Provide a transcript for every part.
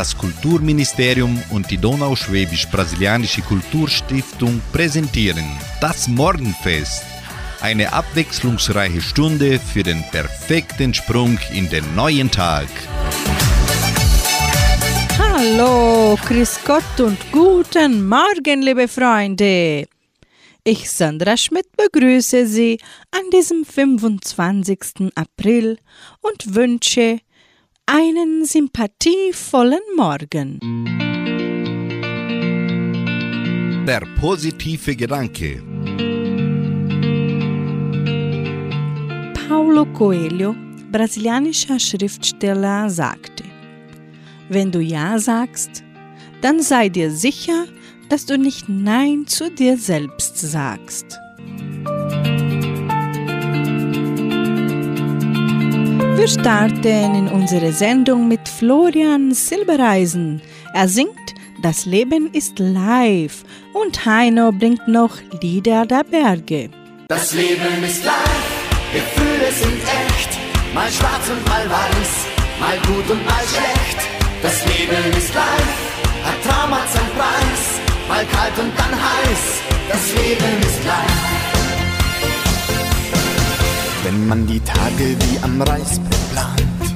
Das Kulturministerium und die Donauschwäbisch-Brasilianische Kulturstiftung präsentieren das Morgenfest. Eine abwechslungsreiche Stunde für den perfekten Sprung in den neuen Tag. Hallo, Grüß Gott und guten Morgen, liebe Freunde. Ich, Sandra Schmidt, begrüße Sie an diesem 25. April und wünsche einen sympathievollen Morgen. Der positive Gedanke. Paulo Coelho, brasilianischer Schriftsteller, sagte, wenn du Ja sagst, dann sei dir sicher, dass du nicht Nein zu dir selbst sagst. Wir starten in unsere Sendung mit Florian Silbereisen. Er singt Das Leben ist live und Heino bringt noch Lieder der Berge. Das Leben ist live, Gefühle sind echt, mal schwarz und mal weiß, mal gut und mal schlecht. Das Leben ist live, hat seinen Preis, mal kalt und dann heiß. Das Leben ist live. Wenn man die Tage wie am Reißbrett plant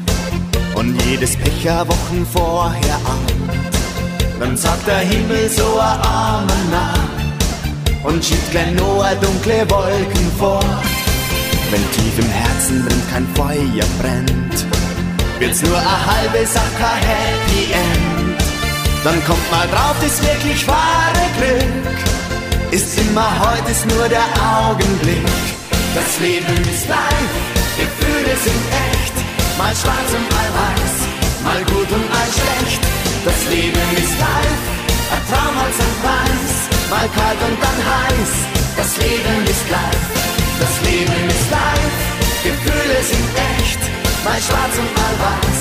und jedes Pecher Wochen vorher ahnt, dann sagt der Himmel so ein Amen nah und schiebt gleich nur dunkle Wolken vor. Wenn tief im Herzen drin kein Feuer brennt, wird's nur eine halbe Sache Happy End. Dann kommt mal drauf, das wirklich wahre Glück ist immer heute, ist nur der Augenblick. Das Leben ist live, Gefühle sind echt, mal schwarz und mal weiß, mal gut und mal schlecht. Das Leben ist live, ein Traum hat seinen Preis, mal kalt und dann heiß. Das Leben ist live, das Leben ist live, Gefühle sind echt, mal schwarz und mal weiß,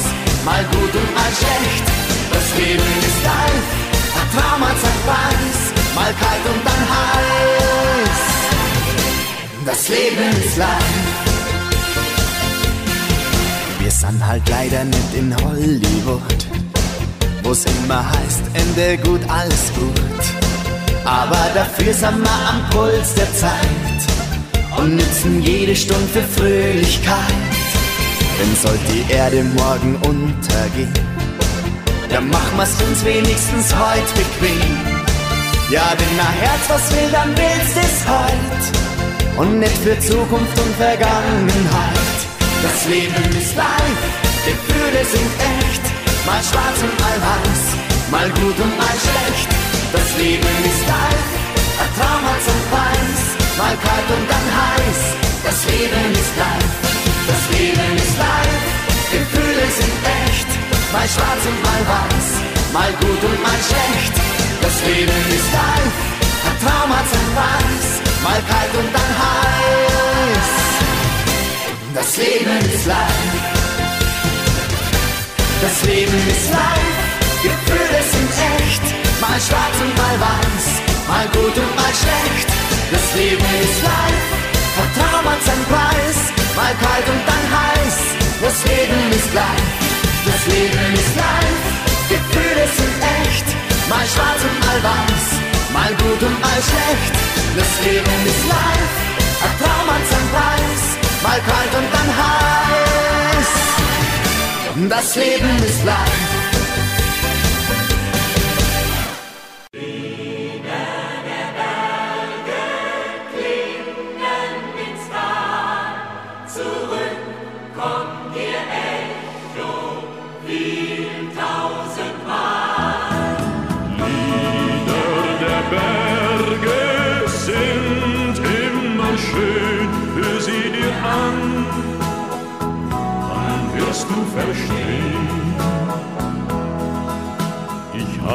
mal gut und mal schlecht. Das Leben ist live, ein Traum hat seinen Preis, mal kalt und dann heiß das Leben ist lang. Wir sind halt leider nicht in Hollywood, wo's immer heißt, Ende gut, alles gut. Aber dafür sind wir am Puls der Zeit und nützen jede Stunde für Fröhlichkeit. Denn sollte die Erde morgen untergehen, dann machen wir's uns wenigstens heute bequem. Ja, wenn mein Herz was will, dann willst es heute und nicht für Zukunft und Vergangenheit. Das Leben ist live, Gefühle sind echt, mal schwarz und mal weiß, mal gut und mal schlecht. Das Leben ist live, ein Traum hat seinen Preis, mal kalt und dann heiß. Das Leben ist live, das Leben ist live, Gefühle sind echt, mal schwarz und mal weiß, mal gut und mal schlecht. Das Leben ist live, ein Traum hat seinen Preis mal kalt und dann heiß. Das Leben ist live. Das Leben ist live. Gefühle sind echt. Mal schwarz und mal weiß. Mal gut und mal schlecht. Das Leben ist live. Vertrauen hat seinen Preis. Mal kalt und dann heiß. Das Leben ist live. Das Leben ist live. Gefühle sind echt. Mal schwarz und mal weiß. Mal gut und mal schlecht. Das Leben ist live, ein Traum hat seinen Preis, mal kalt und dann heiß. Das Leben ist live.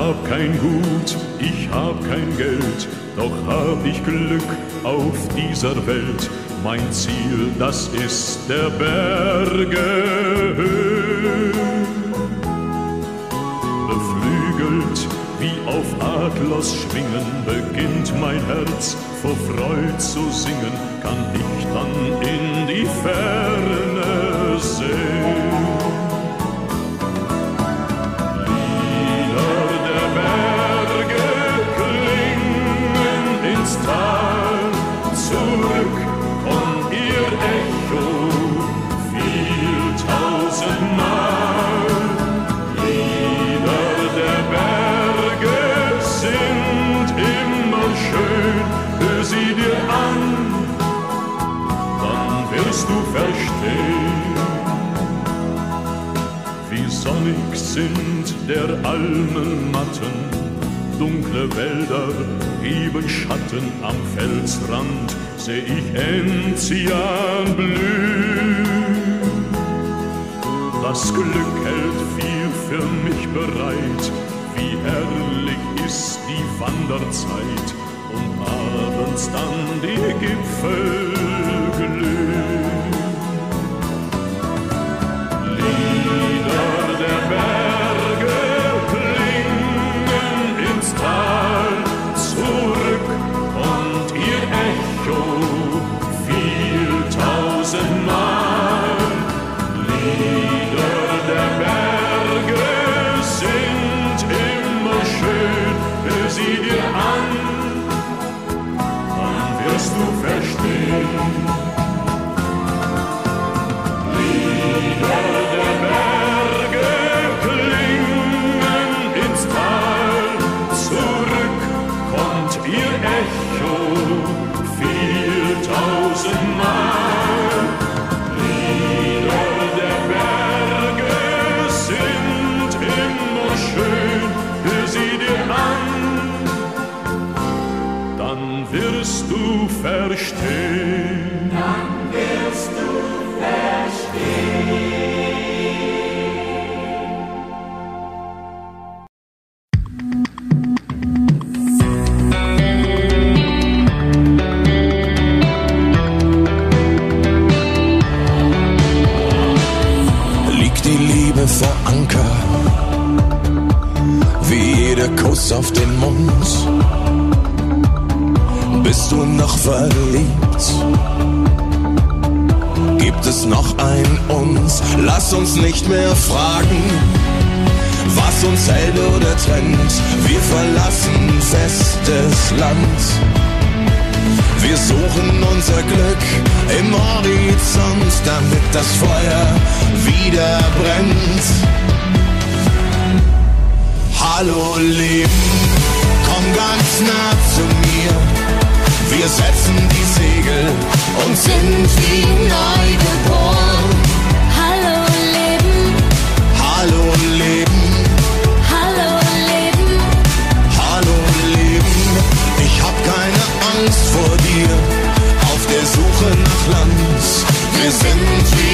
Hab kein Gut, ich hab kein Geld, doch hab ich Glück auf dieser Welt. Mein Ziel, das ist der Berge. Beflügelt wie auf Adlers Schwingen beginnt mein Herz vor Freud zu singen, kann ich dann in die Ferne sehen. Du verstehen, wie sonnig sind der Almen Matten, dunkle Wälder geben Schatten am Felsrand, seh ich Enzian blühen. Das Glück hält viel für mich bereit, wie herrlich ist die Wanderzeit abends dann die Gipfel glühen. Vor Anker, wie jeder Kuss auf den Mund. Bist du noch verliebt? Gibt es noch ein uns? Lass uns nicht mehr fragen, was uns hält oder trennt. Wir verlassen festes Land. Wir suchen unser Glück im Horizont, damit das Feuer wieder brennt. Hallo Leben, komm ganz nah zu mir. Wir setzen die Segel und sind wie neu geboren. Wir sind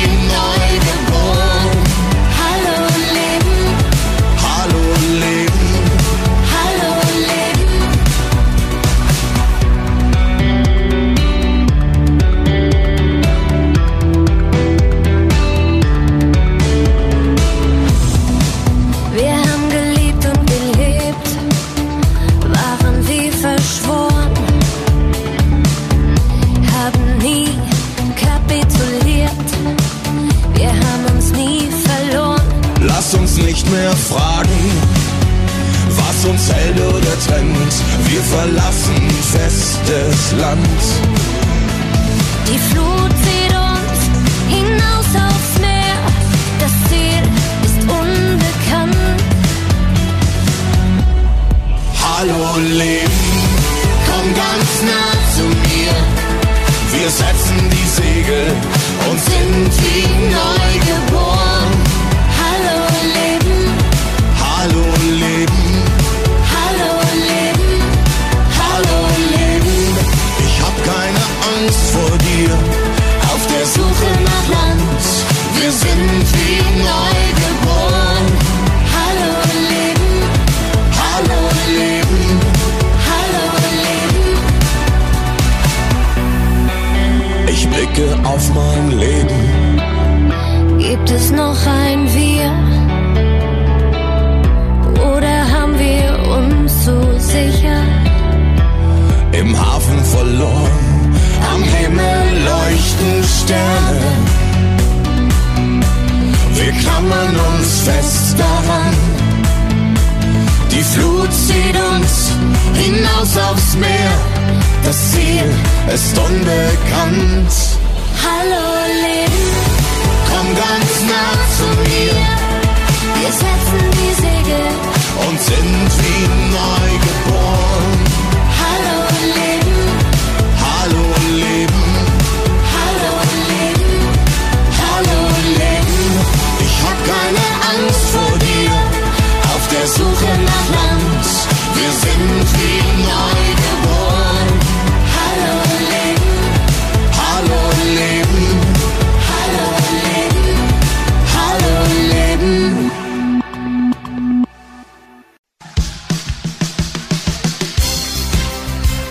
Wir verlassen festes Land. Die Flut zieht uns hinaus aufs Meer. Das Ziel ist unbekannt. Hallo Leben, komm ganz nah zu mir. Wir setzen die Segel und sind wie neu geboren. Auf mein Leben. Gibt es noch ein Wir? Oder haben wir uns so sicher? Im Hafen verloren, am Himmel leuchten Sterne. Wir klammern uns fest daran. Die Flut zieht uns hinaus aufs Meer. Das Ziel ist unbekannt. Ganz nah zu mir wir setzen die Segel. und sind wie neu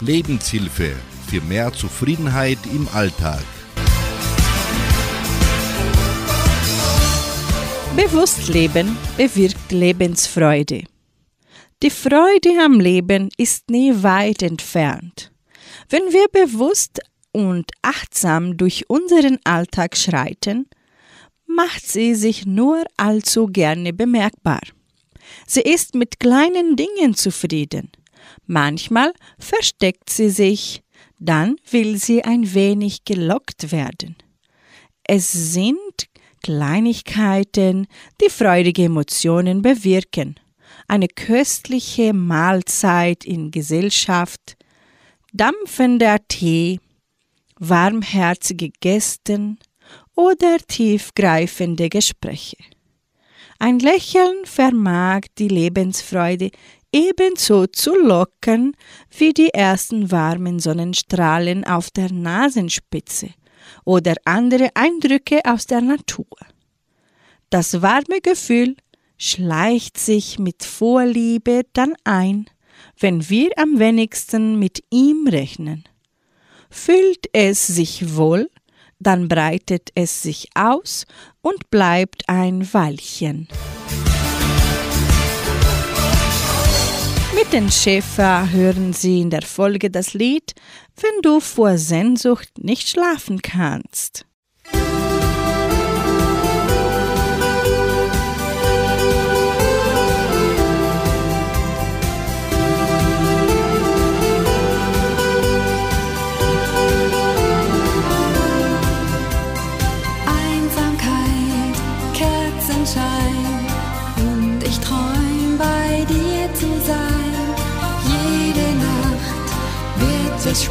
Lebenshilfe für mehr Zufriedenheit im Alltag. Bewusst leben bewirkt Lebensfreude. Die Freude am Leben ist nie weit entfernt. Wenn wir bewusst und achtsam durch unseren Alltag schreiten, macht sie sich nur allzu gerne bemerkbar. Sie ist mit kleinen Dingen zufrieden. Manchmal versteckt sie sich, dann will sie ein wenig gelockt werden. Es sind Kleinigkeiten, die freudige Emotionen bewirken. Eine köstliche Mahlzeit in Gesellschaft, dampfender Tee, warmherzige Gäste oder tiefgreifende Gespräche. Ein Lächeln vermag die Lebensfreude ebenso zu lockern wie die ersten warmen Sonnenstrahlen auf der Nasenspitze oder andere Eindrücke aus der Natur. Das warme Gefühl schleicht sich mit Vorliebe dann ein, wenn wir am wenigsten mit ihm rechnen. Fühlt es sich wohl, dann breitet es sich aus und bleibt ein Weilchen. Mit den Schäfer hören Sie in der Folge das Lied Wenn du vor Sehnsucht nicht schlafen kannst.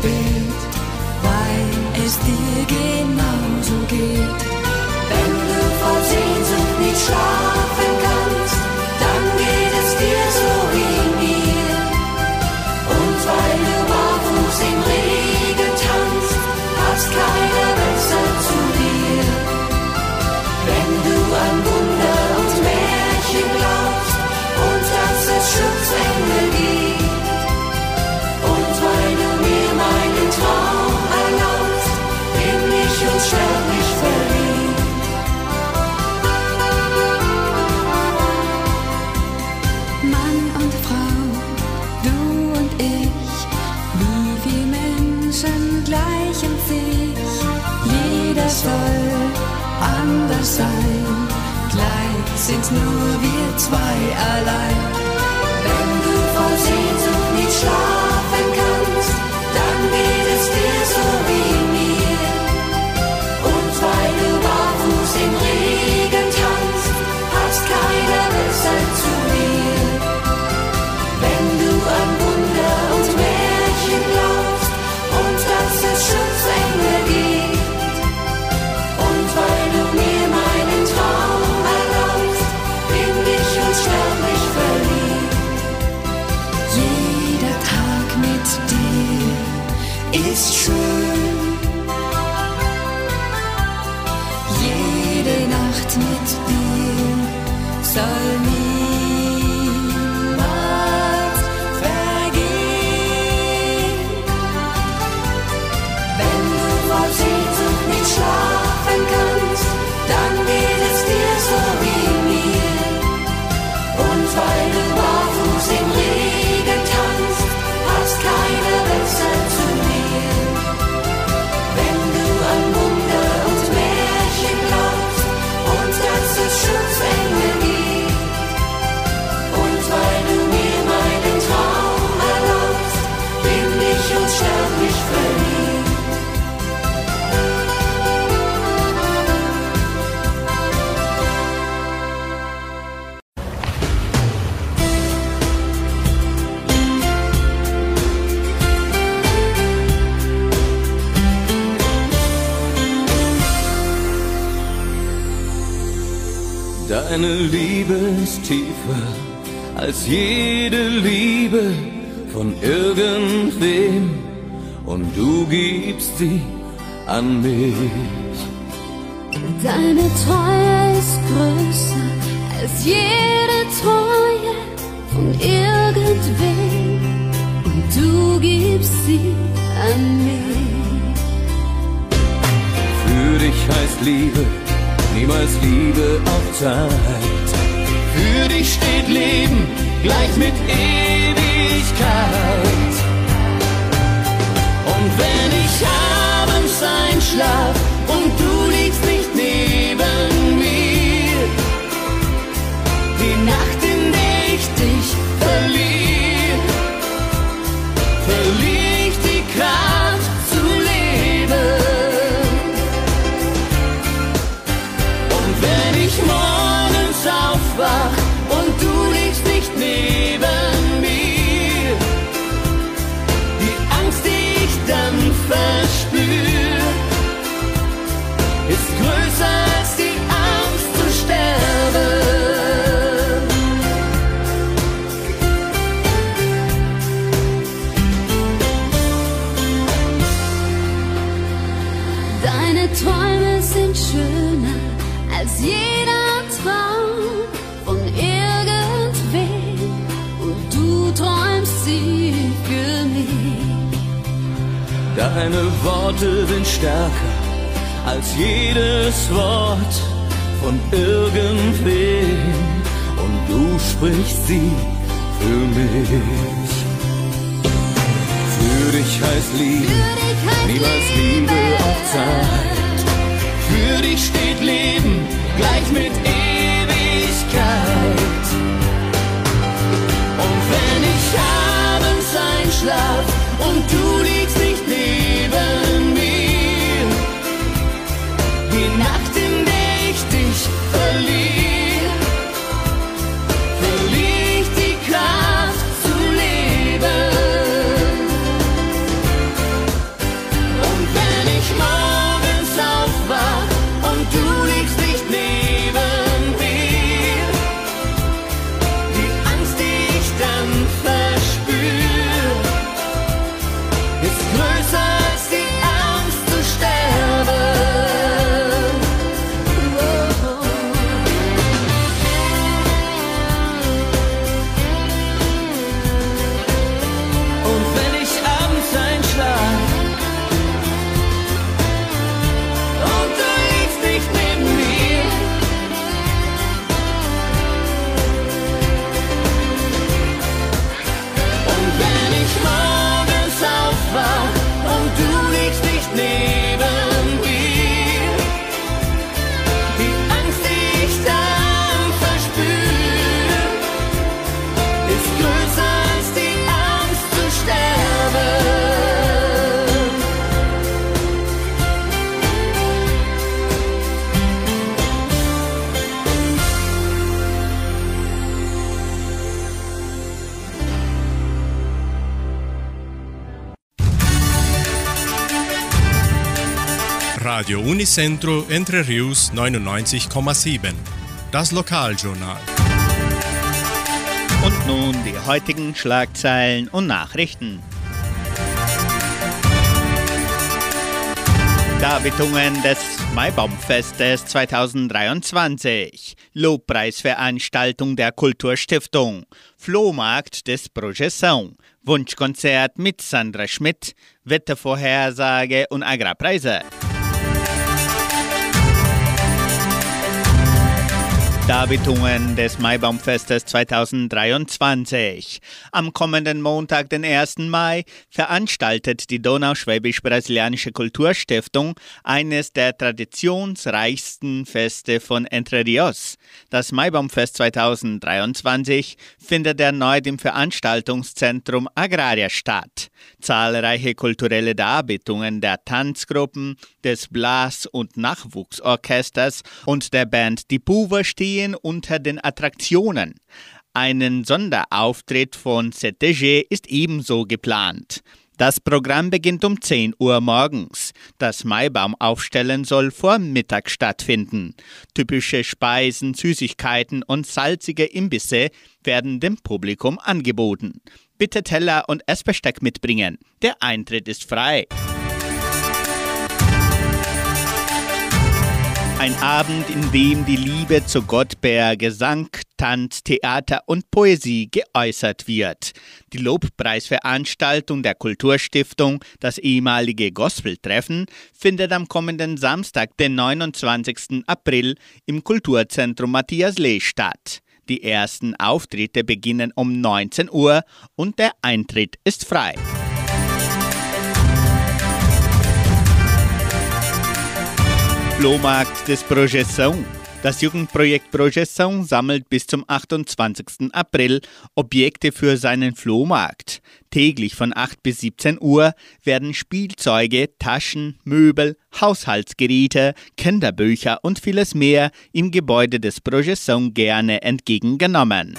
Wird es sind nur wir zwei allein. Wenn du vor Sehnsucht nicht schlafen soll Deine Liebe ist tiefer als jede Liebe von irgendwem und du gibst sie an mich. Deine Treue ist größer als jede Treue von irgendwem. Und du gibst sie an mich. Für dich heißt Liebe niemals Liebe auf Zeit. Für dich steht Leben gleich mit Ewigkeit. Und wenn ich abends einschlaf und du liegst nicht neben mir, die Nacht, in der ich dich verliere, stärker als jedes Wort von irgendwem. Und du sprichst sie für mich. Für dich heißt Liebe, niemals Liebe. Auf Zeit. Für dich steht Leben gleich mit Ewigkeit. Und wenn ich abends einschlaf und du liegst nicht neben mir, die Unicentro Entre Rius 99,7. Das Lokaljournal. Und nun die heutigen Schlagzeilen und Nachrichten. Darbietungen des Maibaumfestes 2023. Lobpreisveranstaltung der Kulturstiftung. Flohmarkt des Projeção. Wunschkonzert mit Sandra Schmidt. Wettervorhersage und Agrarpreise. Darbietungen des Maibaumfestes 2023. Am kommenden Montag, den 1. Mai, veranstaltet die Donauschwäbisch-Brasilianische Kulturstiftung eines der traditionsreichsten Feste von Entre Rios. Das Maibaumfest 2023 findet erneut im Veranstaltungszentrum Agraria statt. Zahlreiche kulturelle Darbietungen der Tanzgruppen, des Blas- und Nachwuchsorchesters und der Band Die Puva stehen unter den Attraktionen. Einen Sonderauftritt von CTG ist ebenso geplant. Das Programm beginnt um 10 Uhr morgens. Das Maibaumaufstellen soll vor Mittag stattfinden. Typische Speisen, Süßigkeiten und salzige Imbisse werden dem Publikum angeboten. Bitte Teller und Essbesteck mitbringen. Der Eintritt ist frei. Ein Abend, in dem die Liebe zu Gott per Gesang, Tanz, Theater und Poesie geäußert wird. Die Lobpreisveranstaltung der Kulturstiftung, das ehemalige Gospeltreffen, findet am kommenden Samstag, den 29. April, im Kulturzentrum Matthias Lee statt. Die ersten Auftritte beginnen um 19 Uhr und der Eintritt ist frei. Flohmarkt des Projeção. Das Jugendprojekt Projeção sammelt bis zum 28. April Objekte für seinen Flohmarkt. Täglich von 8 bis 17 Uhr werden Spielzeuge, Taschen, Möbel, Haushaltsgeräte, Kinderbücher und vieles mehr im Gebäude des Projeção gerne entgegengenommen.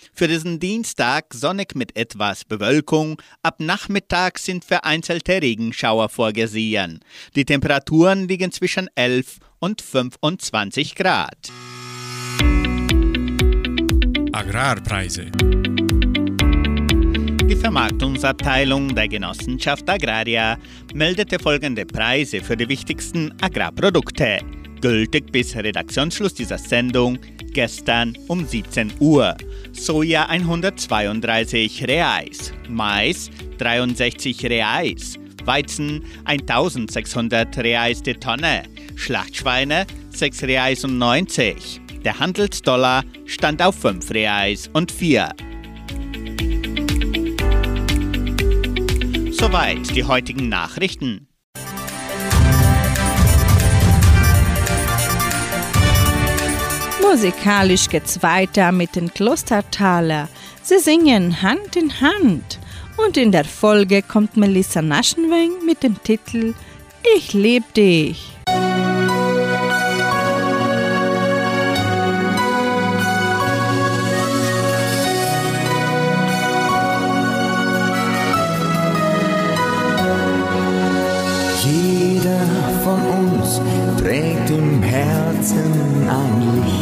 Für diesen Dienstag sonnig mit etwas Bewölkung. Ab Nachmittag sind vereinzelte Regenschauer vorgesehen. Die Temperaturen liegen zwischen 11 und 25 Grad. Agrarpreise. Die Vermarktungsabteilung der Genossenschaft Agraria meldete folgende Preise für die wichtigsten Agrarprodukte. Gültig bis Redaktionsschluss dieser Sendung gestern um 17 Uhr. Soja 132 Reais, Mais 63 Reais, Weizen 1600 Reais die Tonne, Schlachtschweine 6 Reais und 90. Der Handelsdollar stand auf 5 Reais und 4. Soweit die heutigen Nachrichten. Musikalisch geht's weiter mit den Klostertaler. Sie singen Hand in Hand. Und in der Folge kommt Melissa Naschenweng mit dem Titel Ich lieb dich. Jeder von uns trägt im Herzen ein Licht.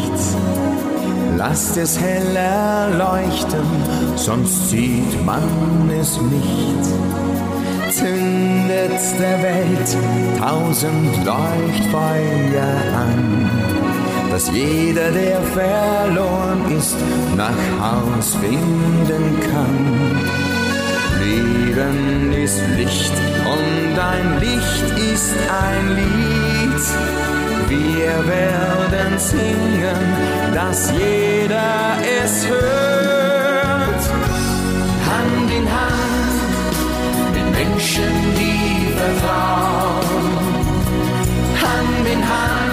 Lasst es heller leuchten, sonst sieht man es nicht. Zündet der Welt tausend Leuchtfeuer an, dass jeder, der verloren ist, nach Haus finden kann. Leben ist Licht und ein Licht ist ein Lied. Wir werden singen, dass jeder es hört. Hand in Hand mit Menschen, die vertrauen. Hand in Hand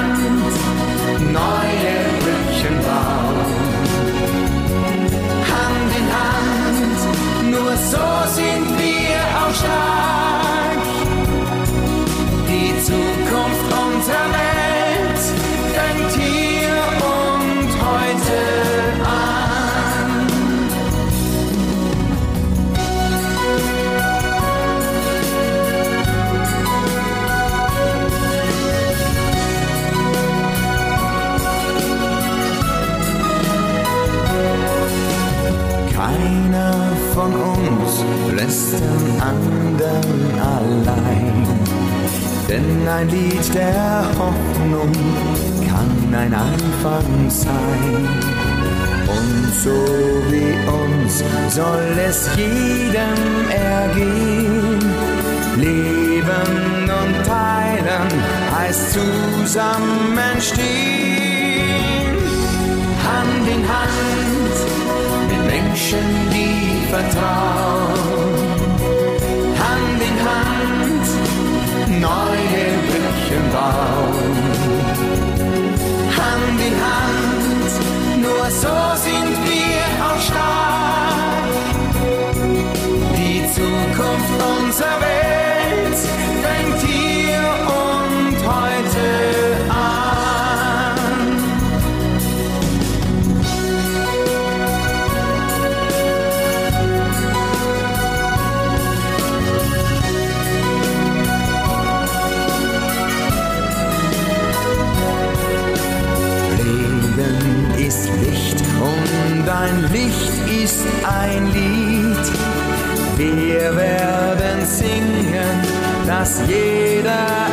neue Brücken bauen. Hand in Hand, nur so sind wir auch stark. Lässt den anderen allein. Denn ein Lied der Hoffnung kann ein Anfang sein. Und so wie uns soll es jedem ergehen. Leben und teilen heißt zusammenstehen. Hand in Hand mit Menschen, die vertrauen. Dass jeder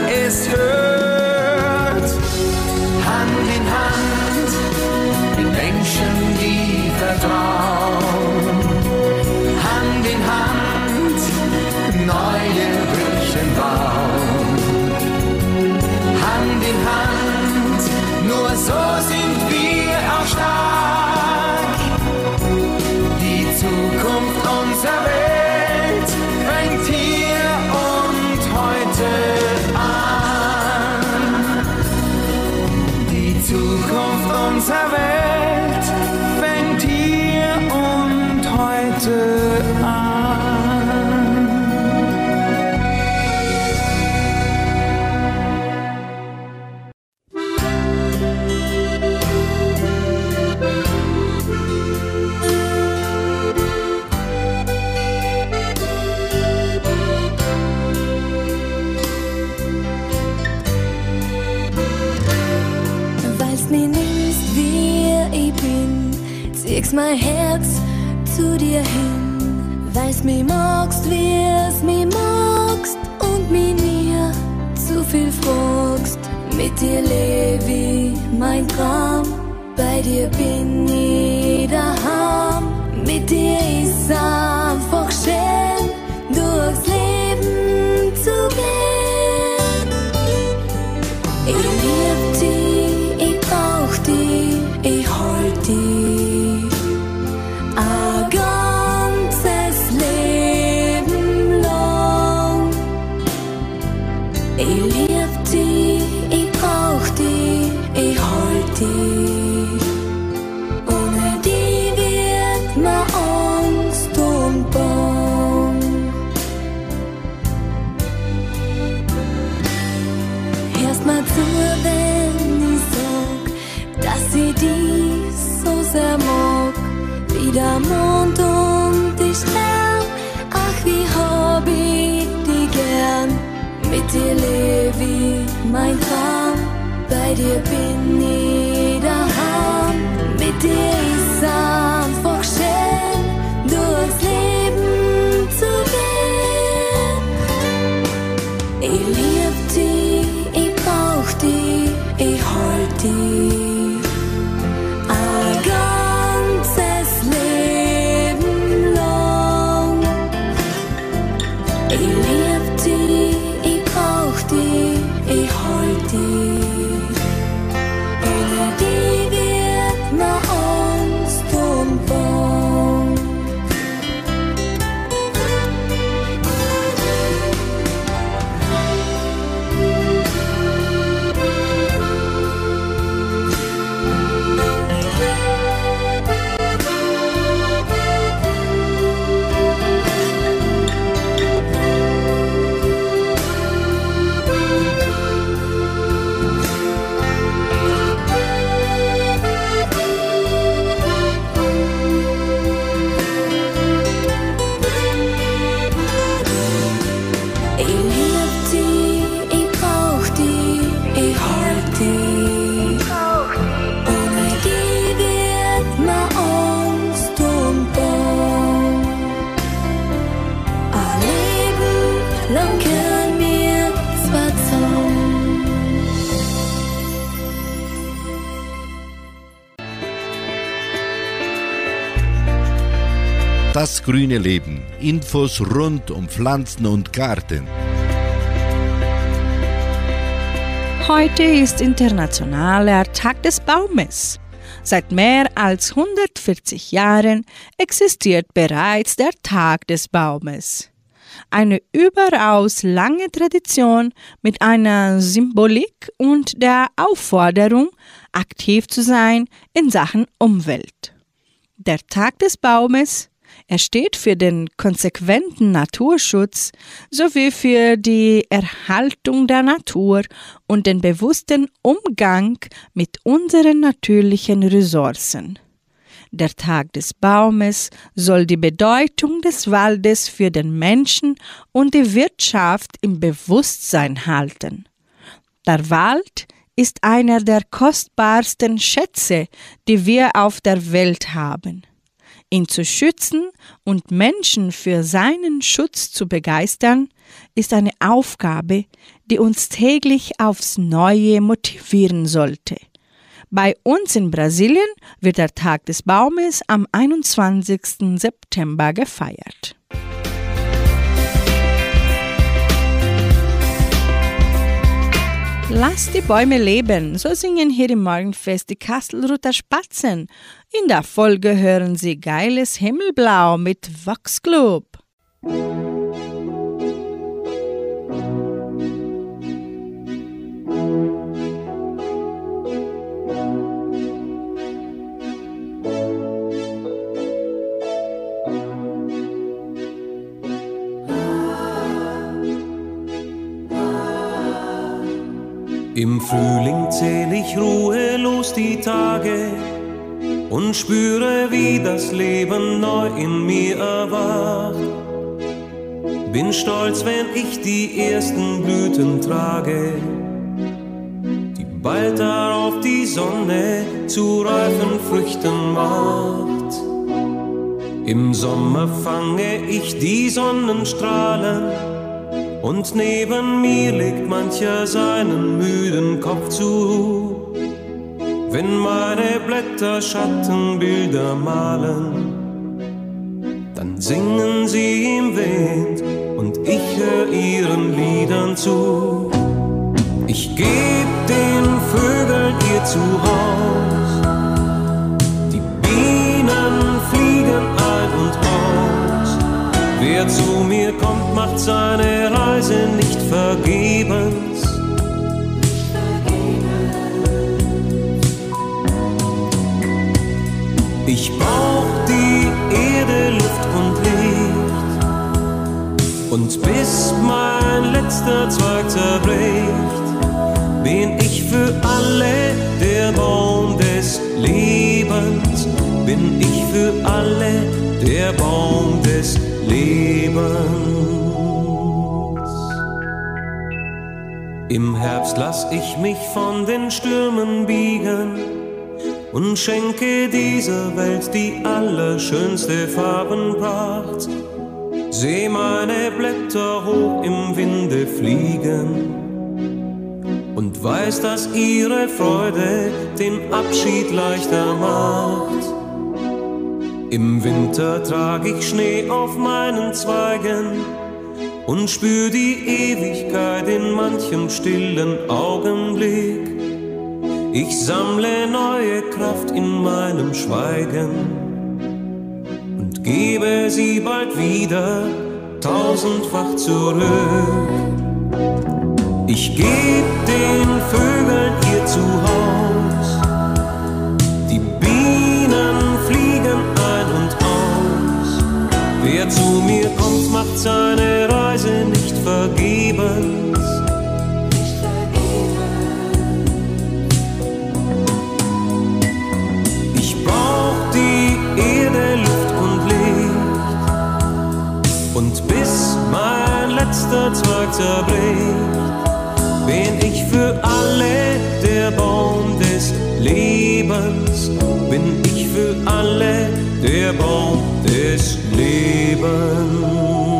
ziehst mein Herz zu dir hin. Weißt mir magst, wie's mir magst und mir nie zu viel fragst. Mit dir lebe mein Traum, bei dir bin ich daheim. Mit dir ist einfach schön, durchs Leben mit dir lebe ich Grüne Leben. Infos rund um Pflanzen und Garten. Heute ist internationaler Tag des Baumes. Seit mehr als 140 Jahren existiert bereits der Tag des Baumes. Eine überaus lange Tradition mit einer Symbolik und der Aufforderung, aktiv zu sein in Sachen Umwelt. Der Tag des Baumes er steht für den konsequenten Naturschutz sowie für die Erhaltung der Natur und den bewussten Umgang mit unseren natürlichen Ressourcen. Der Tag des Baumes soll die Bedeutung des Waldes für den Menschen und die Wirtschaft im Bewusstsein halten. Der Wald ist einer der kostbarsten Schätze, die wir auf der Welt haben. Ihn zu schützen und Menschen für seinen Schutz zu begeistern, ist eine Aufgabe, die uns täglich aufs Neue motivieren sollte. Bei uns in Brasilien wird der Tag des Baumes am 21. September gefeiert. Lass die Bäume leben, so singen hier im Morgenfest die Kastelruther Spatzen. In der Folge hören sie Geiles Himmelblau mit Wachsclub. Im Frühling zähl ich ruhelos die Tage und spüre, wie das Leben neu in mir erwacht. Bin stolz, wenn ich die ersten Blüten trage, die bald darauf die Sonne zu reifen Früchten macht. Im Sommer fange ich die Sonnenstrahlen und neben mir legt mancher seinen müden Kopf zu. Wenn meine Blätter Schattenbilder malen, dann singen sie im Wind und ich höre ihren Liedern zu. Ich geb den Vögeln ihr Zuhause, kommt, macht seine Reise nicht vergebens. Ich brauch die Erde, Luft und Licht. Und bis mein letzter Zweig zerbricht, bin ich für alle der Baum des Lebens. Bin ich für alle der Baum des Lebens. Im Herbst lass ich mich von den Stürmen biegen und schenke dieser Welt die allerschönste Farbenpracht. Seh meine Blätter hoch im Winde fliegen und weiß, dass ihre Freude den Abschied leichter macht. Im Winter trag ich Schnee auf meinen Zweigen und spür die Ewigkeit in manchem stillen Augenblick. Ich sammle neue Kraft in meinem Schweigen und gebe sie bald wieder tausendfach zurück. Ich geb den Vögeln ihr Zuhause, die Bienen fliegen ein und aus. Wer zu mir kommt, macht seine Reise nicht vergebens. Ich brauch die Erde, Luft und Licht. Und bis mein letzter Zweig zerbricht, bin ich für alle der Baum des Lebens. Bin ich für alle der Baum des Lebens.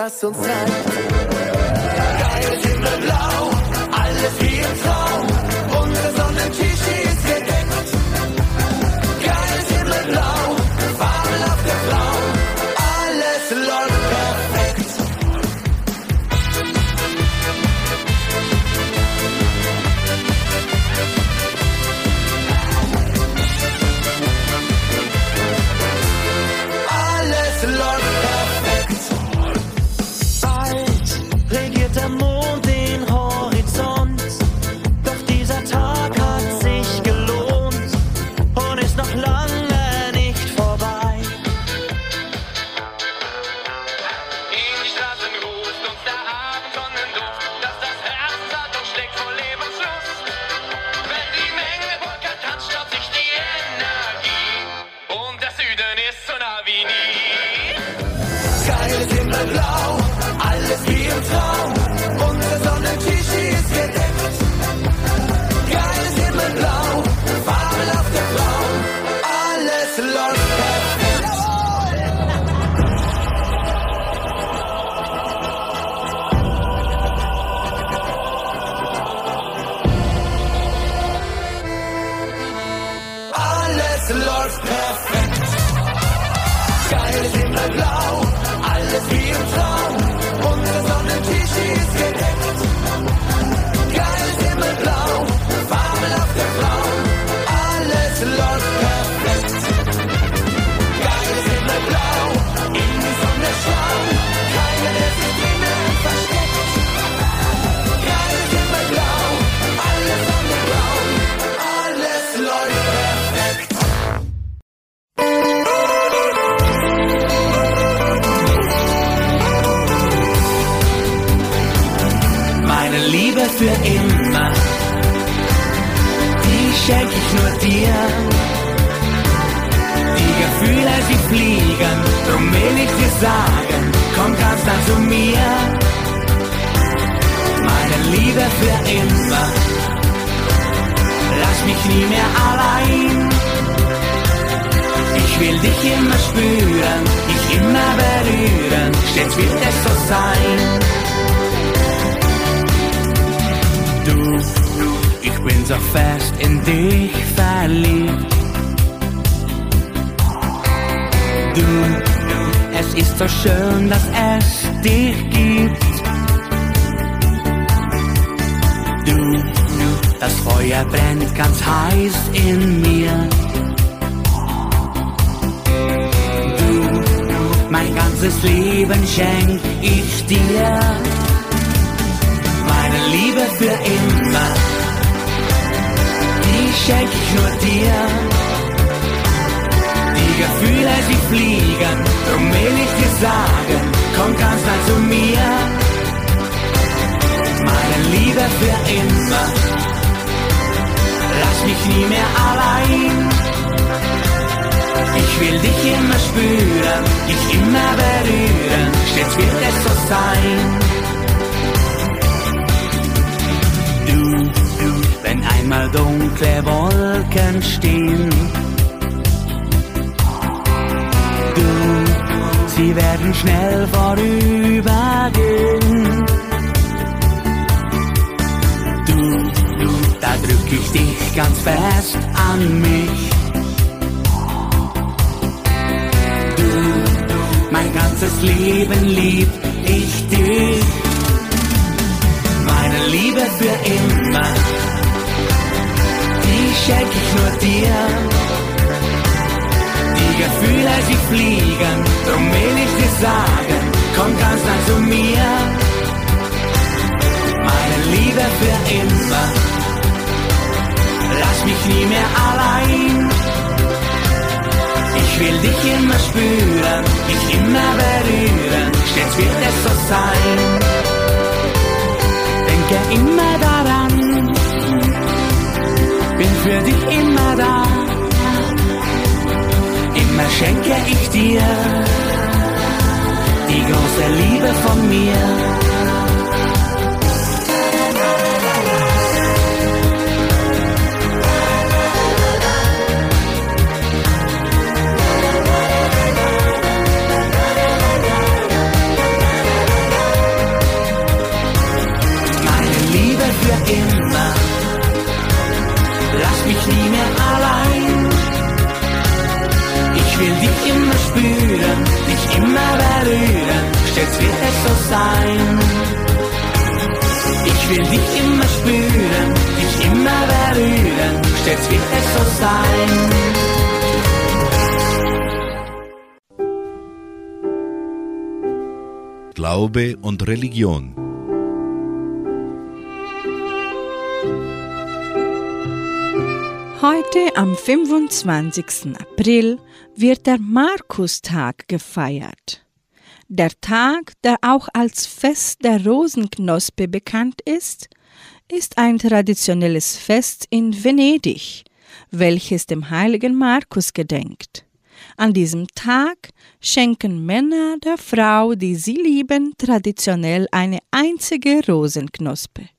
Das Motto, fliegen, drum will ich dir sagen, komm ganz nah zu mir. Meine Liebe für immer, lass mich nie mehr allein. Ich will dich immer spüren, dich immer berühren, stets wird es so sein. Du, ich bin so fest in dich verliebt. Du, es ist so schön, dass es dich gibt. Du, das Feuer brennt ganz heiß in mir. Du, mein ganzes Leben schenk ich dir meine Liebe für immer, die schenk ich nur dir. Gefühle, sie fliegen, drum will ich dir sagen, komm ganz nah zu mir. Meine Liebe für immer, lass mich nie mehr allein. Ich will dich immer spüren, dich immer berühren, stets wird es so sein. Du, du, wenn einmal dunkle Wolken stehen. Sie werden schnell vorübergehen. Du, du, da drück ich dich ganz fest an mich. Du, mein ganzes Leben lieb sagen, komm ganz nah zu mir. Meine Liebe für immer, lass mich nie mehr allein. Ich will dich immer spüren, dich immer berühren, stets wird es so sein denke immer daran, bin für dich immer da. Immer schenke ich dir die große Liebe von mir. berühren, dich immer berühren, stets wird es so sein. Ich will dich immer spüren, dich immer berühren, stets wird es so sein. Glaube und Religion Heute am 25. April wird der Markustag gefeiert. Der Tag, der auch als Fest der Rosenknospe bekannt ist, ist ein traditionelles Fest in Venedig, welches dem heiligen Markus gedenkt. An diesem Tag schenken Männer der Frau, die sie lieben, traditionell eine einzige Rosenknospe.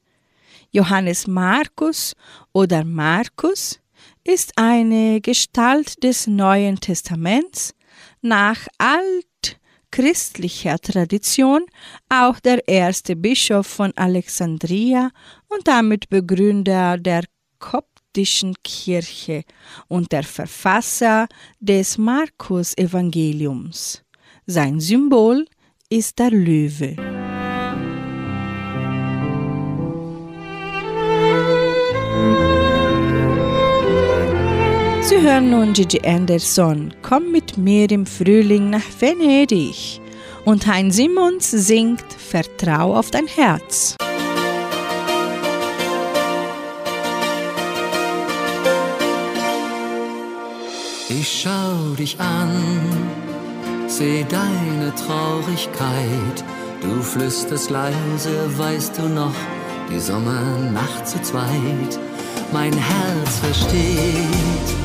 Johannes Markus oder Markus ist eine Gestalt des Neuen Testaments, nach altchristlicher Tradition auch der erste Bischof von Alexandria und damit Begründer der koptischen Kirche und der Verfasser des Markus-Evangeliums. Sein Symbol ist der Löwe. Sie hören nun Gigi Anderson, Komm mit mir im Frühling nach Venedig. Und Hein Simons singt Vertrau auf dein Herz. Ich schau dich an, seh deine Traurigkeit. Du flüsterst leise, weißt du noch, die Sommernacht zu zweit. Mein Herz versteht,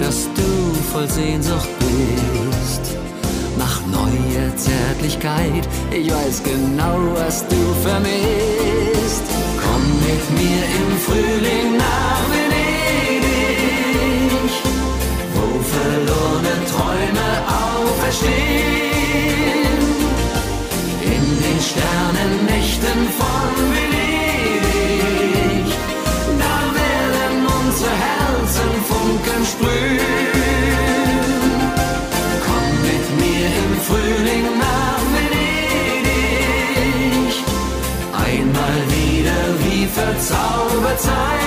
dass du voll Sehnsucht bist. Nach neuer Zärtlichkeit, ich weiß genau, was du vermisst. Komm mit mir im Frühling nach Venedig, wo verlorene Träume auferstehen. In den Sternennächten von sprühen. Komm mit mir im Frühling nach Venedig, einmal wieder wie verzaubert sein.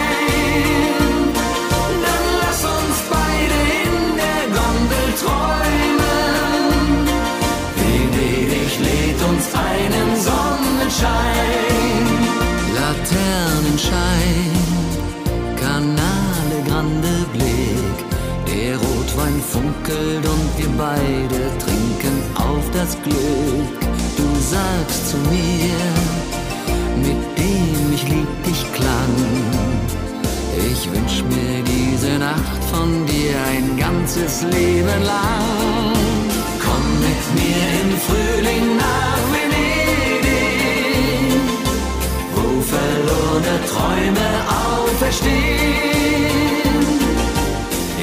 Funkelt und wir beide trinken auf das Glück. Du sagst zu mir, mit dem ich lieb dich klang. Ich wünsch mir diese Nacht von dir ein ganzes Leben lang. Komm mit mir im Frühling nach Venedig, wo verlorene Träume auferstehen.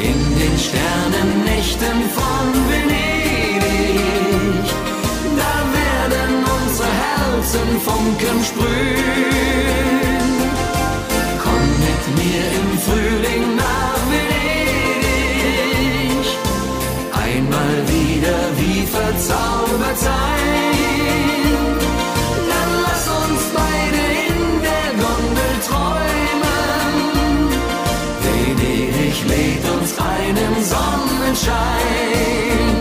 In den Sternennächten von Venedig, da werden unsere Herzen Funken sprühen. Komm mit mir im Frühling nach Venedig, einmal wieder wie verzaubert sein. Sonnenschein.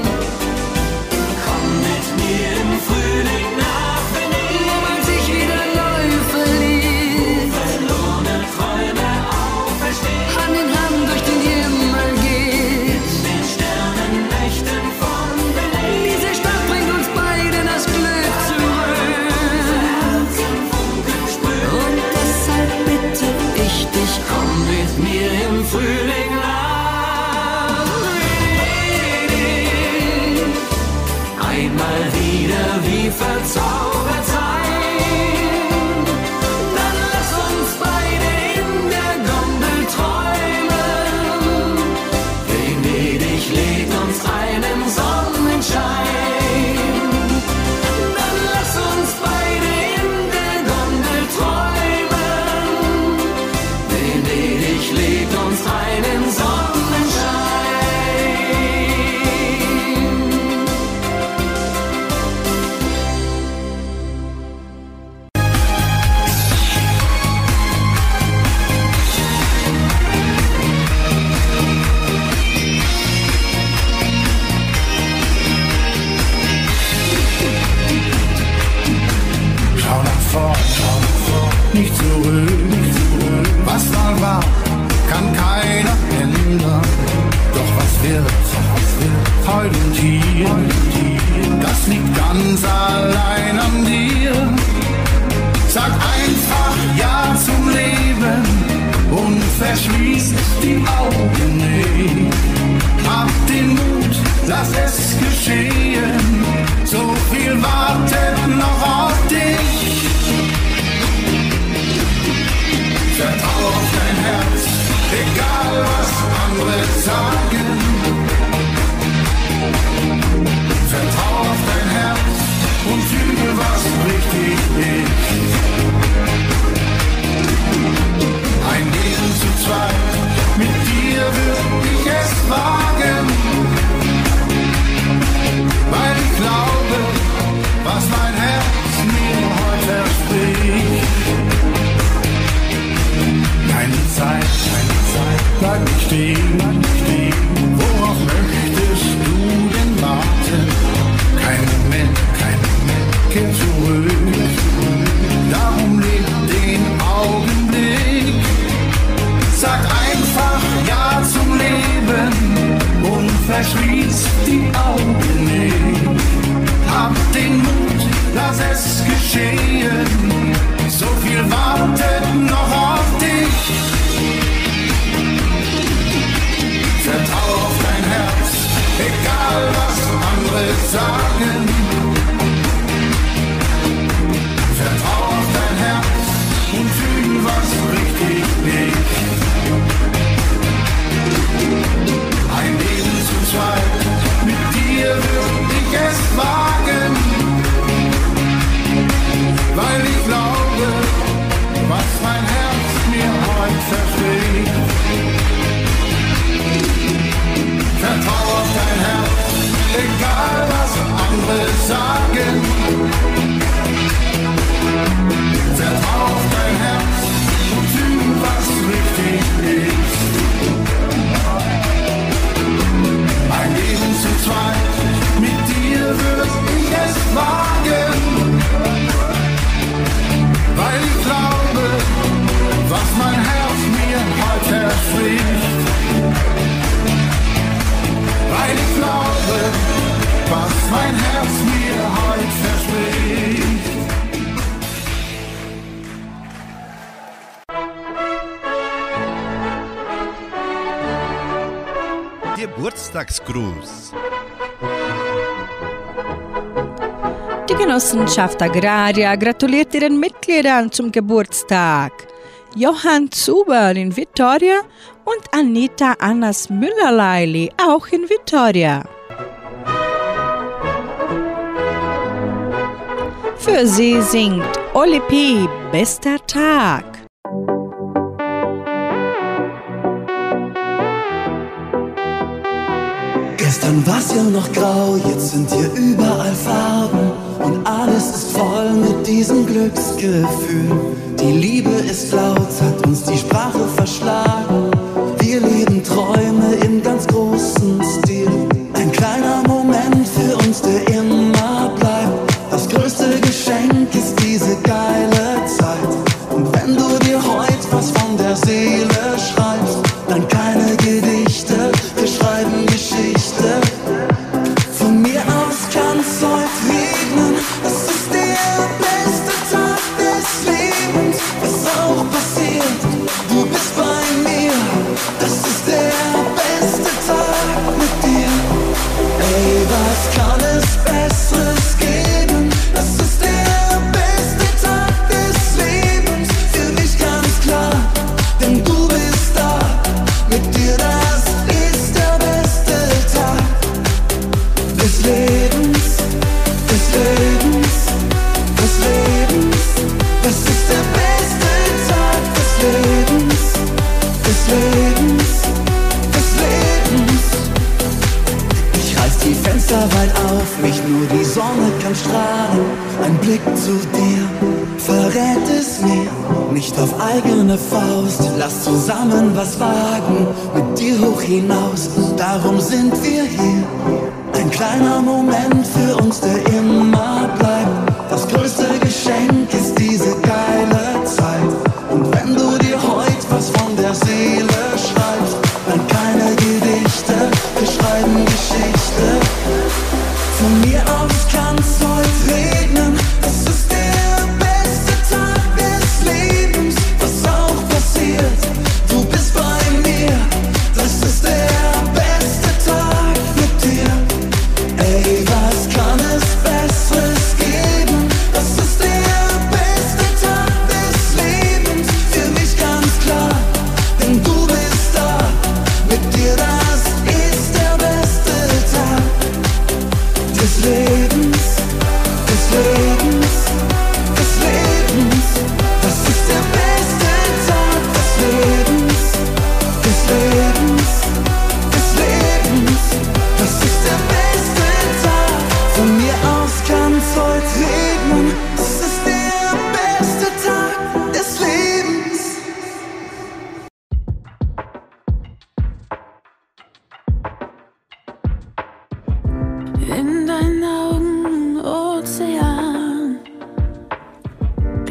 Samstagsgruß. Die Genossenschaft Agraria gratuliert ihren Mitgliedern zum Geburtstag. Johann Zuber in Vitoria und Anita Annas Müller-Leili auch in Vitoria. Für sie singt Oli P. Bester Tag. Gestern war's ja noch grau, jetzt sind hier überall Farben und alles ist voll mit diesem Glücksgefühl. Die Liebe ist laut, hat uns die Sprache verschlagen. Wir leben Träume im ganz großen Stil. Ein kleiner Moment für uns, der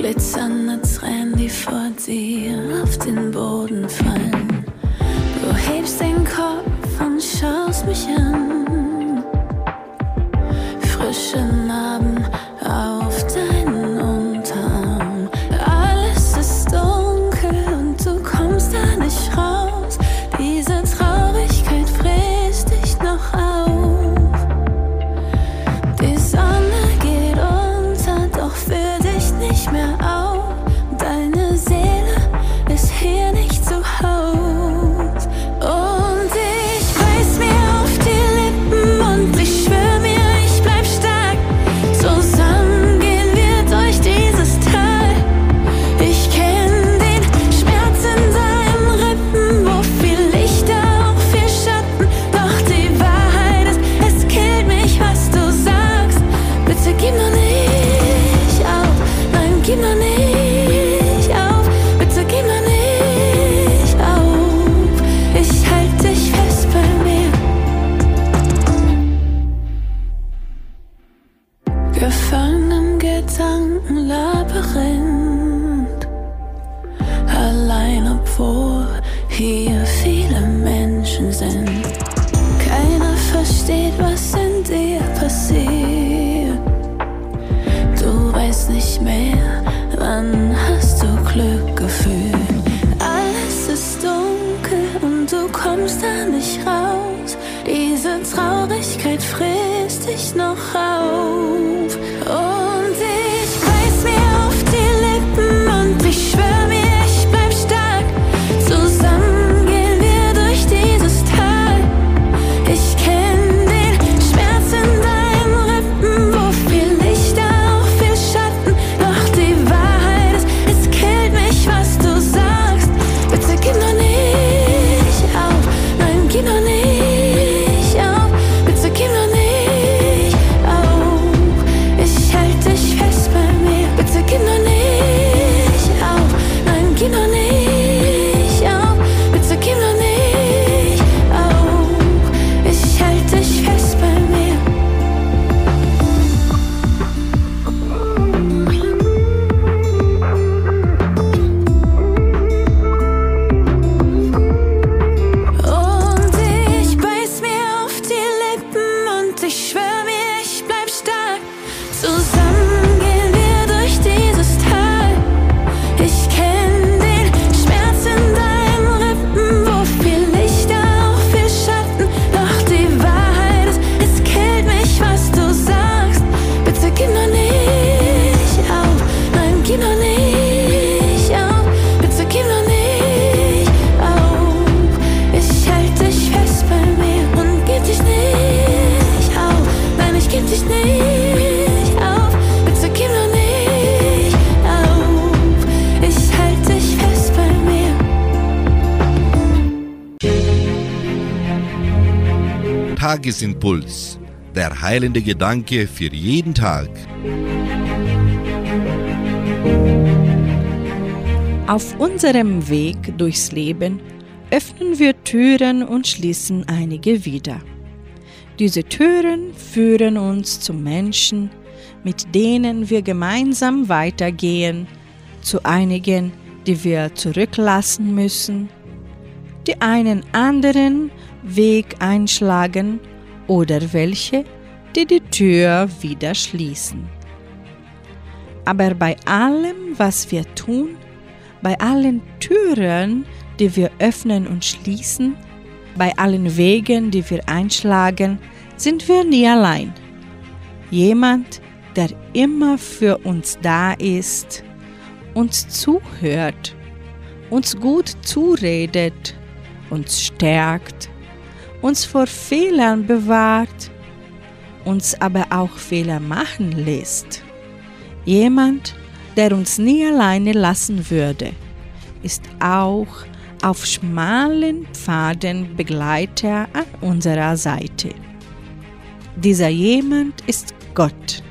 glitzernde Tränen, die vor dir auf den Boden fallen. Du hebst den Kopf und schaust mich an. Frische Tagesimpuls, der heilende Gedanke für jeden Tag. Auf unserem Weg durchs Leben öffnen wir Türen und schließen einige wieder. Diese Türen führen uns zu Menschen, mit denen wir gemeinsam weitergehen, zu einigen, die wir zurücklassen müssen, die einen anderen Weg einschlagen oder welche, die die Tür wieder schließen. Aber bei allem, was wir tun, bei allen Türen, die wir öffnen und schließen, bei allen Wegen, die wir einschlagen, sind wir nie allein. Jemand, der immer für uns da ist, uns zuhört, uns gut zuredet, uns stärkt uns vor Fehlern bewahrt, uns aber auch Fehler machen lässt. Jemand, der uns nie alleine lassen würde, ist auch auf schmalen Pfaden Begleiter an unserer Seite. Dieser jemand ist Gott,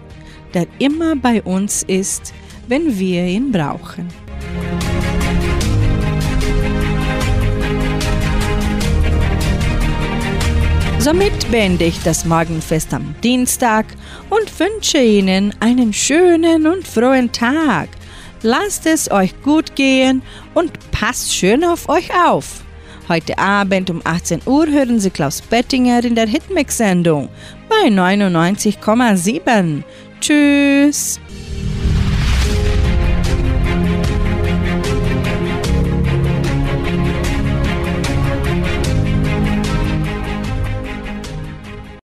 der immer bei uns ist, wenn wir ihn brauchen. Somit beende ich das Morgenfest am Dienstag und wünsche Ihnen einen schönen und frohen Tag. Lasst es euch gut gehen und passt schön auf euch auf. Heute Abend um 18 Uhr hören Sie Klaus Bettinger in der Hitmix-Sendung bei 99,7. Tschüss!